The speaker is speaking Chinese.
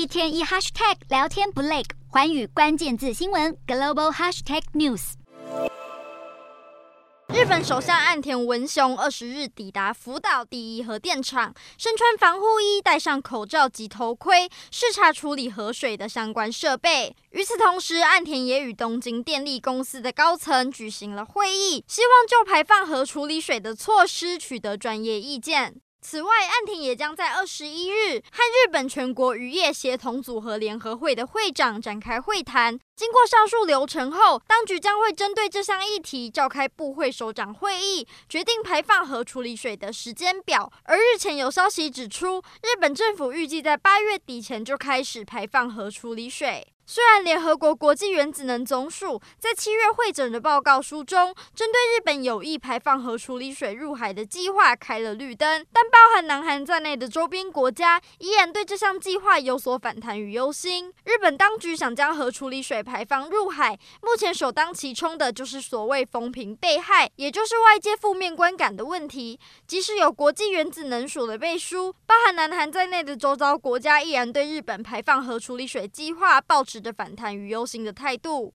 一天一 hashtag 聊天不累，寰宇关键字新闻 global hashtag news。日本首相岸田文雄二十日抵达福岛第一核电厂，身穿防护衣，戴上口罩及头盔，视察处理核水的相关设备。与此同时，岸田也与东京电力公司的高层举行了会议，希望就排放核处理水的措施取得专业意见。此外，岸田也将在二十一日和日本全国渔业协同组合联合会的会长展开会谈。经过上述流程后，当局将会针对这项议题召开部会首长会议，决定排放核处理水的时间表。而日前有消息指出，日本政府预计在八月底前就开始排放核处理水。虽然联合国国际原子能总署在七月会诊的报告书中，针对日本有意排放核处理水入海的计划开了绿灯，但包含南韩在内的周边国家依然对这项计划有所反弹与忧心。日本当局想将核处理水排放入海，目前首当其冲的就是所谓风评被害，也就是外界负面观感的问题。即使有国际原子能署的背书，包含南韩在内的周遭国家依然对日本排放核处理水计划抱持的反弹与忧心的态度。